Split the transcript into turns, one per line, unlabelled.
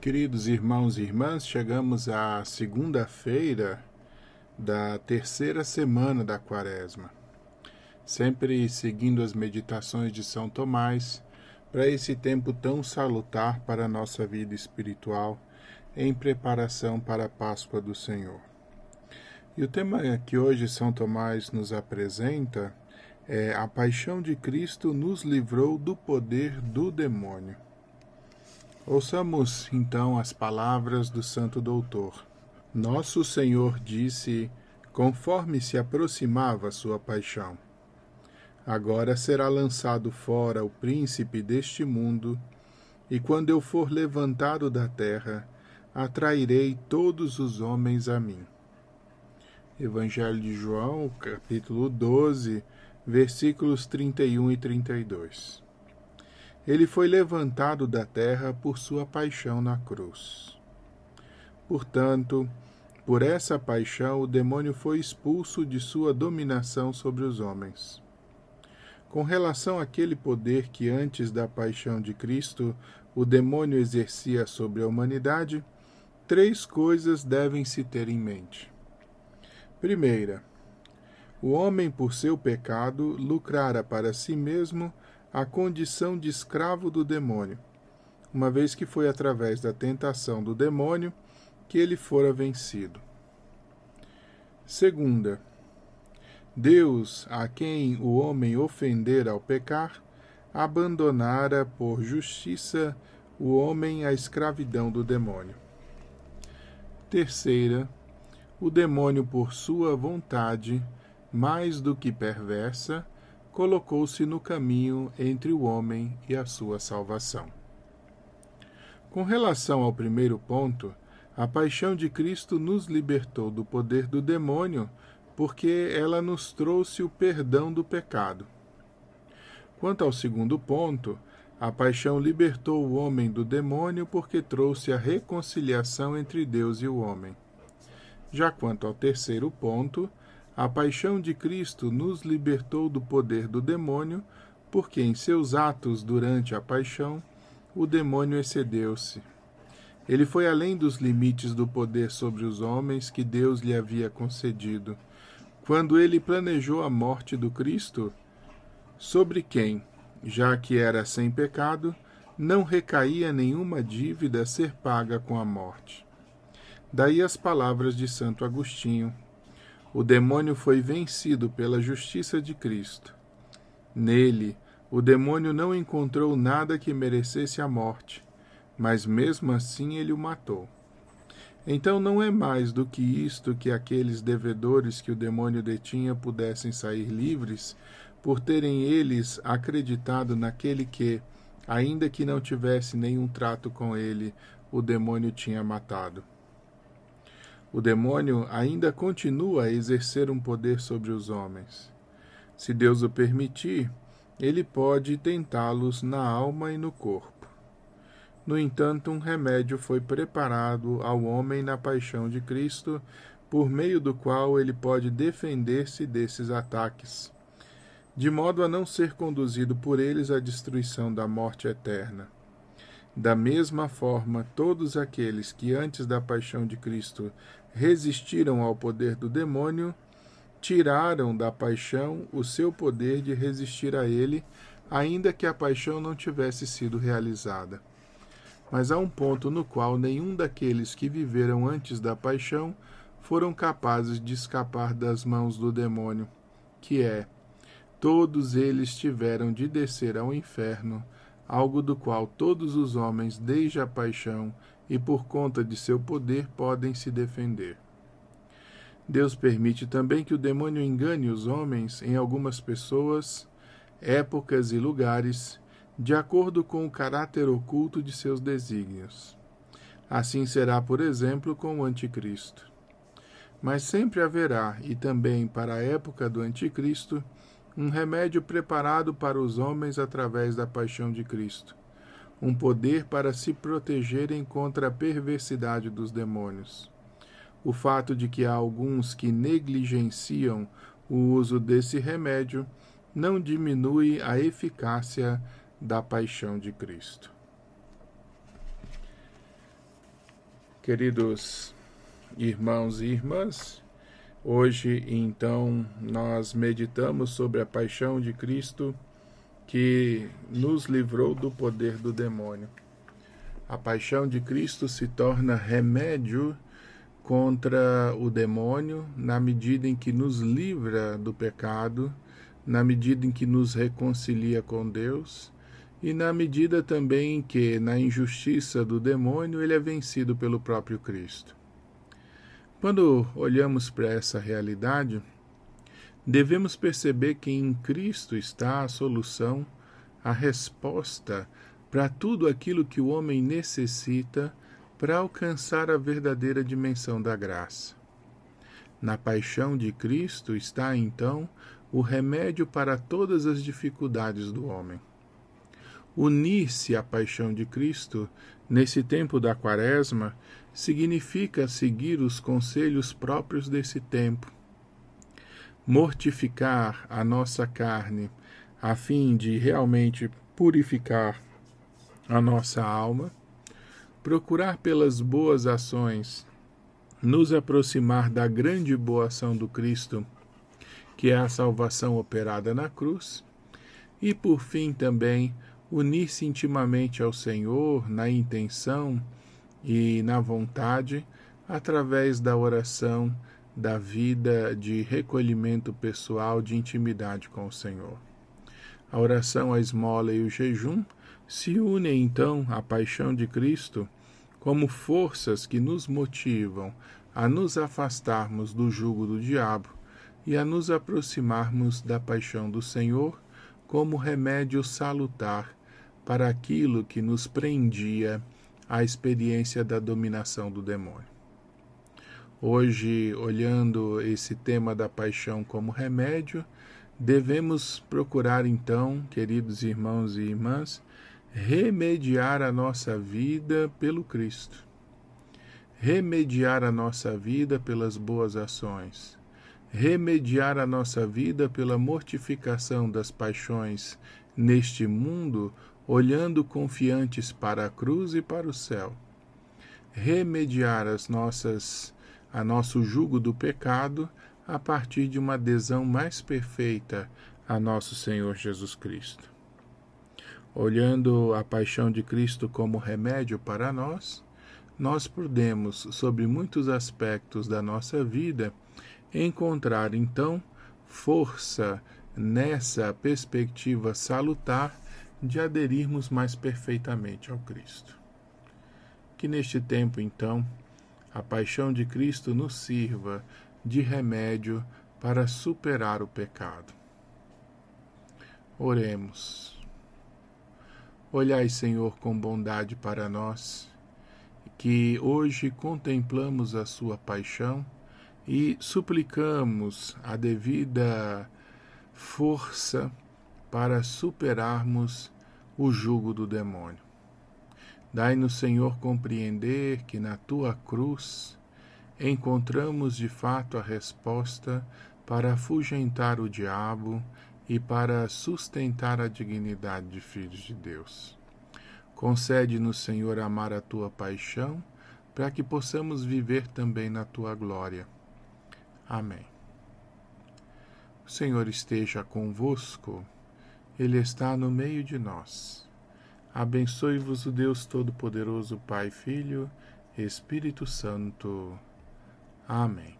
Queridos irmãos e irmãs, chegamos à segunda-feira da terceira semana da Quaresma. Sempre seguindo as meditações de São Tomás, para esse tempo tão salutar para a nossa vida espiritual, em preparação para a Páscoa do Senhor. E o tema que hoje São Tomás nos apresenta é A Paixão de Cristo nos livrou do poder do demônio. Ouçamos então as palavras do Santo Doutor. Nosso Senhor disse, conforme se aproximava sua paixão: Agora será lançado fora o príncipe deste mundo, e quando eu for levantado da terra, atrairei todos os homens a mim. Evangelho de João, capítulo 12, versículos 31 e 32 ele foi levantado da terra por sua paixão na cruz. Portanto, por essa paixão, o demônio foi expulso de sua dominação sobre os homens. Com relação àquele poder que antes da paixão de Cristo o demônio exercia sobre a humanidade, três coisas devem se ter em mente. Primeira, o homem, por seu pecado, lucrara para si mesmo a condição de escravo do demônio, uma vez que foi através da tentação do demônio que ele fora vencido. Segunda, Deus, a quem o homem ofendera ao pecar, abandonara por justiça o homem à escravidão do demônio. Terceira, o demônio, por sua vontade, mais do que perversa, colocou-se no caminho entre o homem e a sua salvação. Com relação ao primeiro ponto, a paixão de Cristo nos libertou do poder do demônio, porque ela nos trouxe o perdão do pecado. Quanto ao segundo ponto, a paixão libertou o homem do demônio porque trouxe a reconciliação entre Deus e o homem. Já quanto ao terceiro ponto, a paixão de Cristo nos libertou do poder do demônio, porque em seus atos durante a paixão, o demônio excedeu-se. Ele foi além dos limites do poder sobre os homens que Deus lhe havia concedido. Quando ele planejou a morte do Cristo, sobre quem, já que era sem pecado, não recaía nenhuma dívida a ser paga com a morte. Daí as palavras de Santo Agostinho, o demônio foi vencido pela justiça de Cristo. Nele, o demônio não encontrou nada que merecesse a morte, mas mesmo assim ele o matou. Então não é mais do que isto que aqueles devedores que o demônio detinha pudessem sair livres, por terem eles acreditado naquele que, ainda que não tivesse nenhum trato com ele, o demônio tinha matado. O demônio ainda continua a exercer um poder sobre os homens. Se Deus o permitir, ele pode tentá-los na alma e no corpo. No entanto, um remédio foi preparado ao homem na paixão de Cristo, por meio do qual ele pode defender-se desses ataques, de modo a não ser conduzido por eles à destruição da morte eterna. Da mesma forma, todos aqueles que antes da paixão de Cristo resistiram ao poder do demônio, tiraram da paixão o seu poder de resistir a ele, ainda que a paixão não tivesse sido realizada. Mas há um ponto no qual nenhum daqueles que viveram antes da paixão foram capazes de escapar das mãos do demônio, que é: todos eles tiveram de descer ao inferno, algo do qual todos os homens, desde a paixão e por conta de seu poder podem se defender. Deus permite também que o demônio engane os homens em algumas pessoas, épocas e lugares, de acordo com o caráter oculto de seus desígnios. Assim será, por exemplo, com o Anticristo. Mas sempre haverá, e também para a época do Anticristo, um remédio preparado para os homens através da paixão de Cristo um poder para se protegerem contra a perversidade dos demônios. O fato de que há alguns que negligenciam o uso desse remédio não diminui a eficácia da paixão de Cristo. Queridos irmãos e irmãs, hoje então nós meditamos sobre a paixão de Cristo que nos livrou do poder do demônio. A paixão de Cristo se torna remédio contra o demônio na medida em que nos livra do pecado, na medida em que nos reconcilia com Deus e na medida também em que, na injustiça do demônio, ele é vencido pelo próprio Cristo. Quando olhamos para essa realidade, devemos perceber que em Cristo está a solução, a resposta para tudo aquilo que o homem necessita para alcançar a verdadeira dimensão da graça. Na paixão de Cristo está, então, o remédio para todas as dificuldades do homem. Unir-se à paixão de Cristo nesse tempo da Quaresma significa seguir os conselhos próprios desse tempo. Mortificar a nossa carne a fim de realmente purificar a nossa alma, procurar pelas boas ações nos aproximar da grande boa ação do Cristo, que é a salvação operada na cruz, e por fim também unir-se intimamente ao Senhor na intenção e na vontade, através da oração, da vida de recolhimento pessoal, de intimidade com o Senhor. A oração, a esmola e o jejum se unem então à paixão de Cristo como forças que nos motivam a nos afastarmos do jugo do diabo e a nos aproximarmos da paixão do Senhor como remédio salutar para aquilo que nos prendia à experiência da dominação do demônio. Hoje, olhando esse tema da paixão como remédio, devemos procurar então, queridos irmãos e irmãs, remediar a nossa vida pelo Cristo. Remediar a nossa vida pelas boas ações. Remediar a nossa vida pela mortificação das paixões neste mundo olhando confiantes para a cruz e para o céu. Remediar as nossas a nosso jugo do pecado a partir de uma adesão mais perfeita a nosso Senhor Jesus Cristo. Olhando a paixão de Cristo como remédio para nós, nós podemos, sobre muitos aspectos da nossa vida, encontrar então força nessa perspectiva salutar de aderirmos mais perfeitamente ao Cristo. Que neste tempo, então, a paixão de Cristo nos sirva de remédio para superar o pecado. Oremos. Olhai, Senhor, com bondade para nós, que hoje contemplamos a Sua paixão e suplicamos a devida força para superarmos o jugo do demônio. Dai-nos, Senhor, compreender que na tua cruz encontramos de fato a resposta para afugentar o diabo e para sustentar a dignidade de filhos de Deus. Concede-nos, Senhor, amar a tua paixão, para que possamos viver também na tua glória. Amém. O Senhor esteja convosco. Ele está no meio de nós. Abençoe-vos o Deus Todo-Poderoso, Pai, Filho, Espírito Santo. Amém.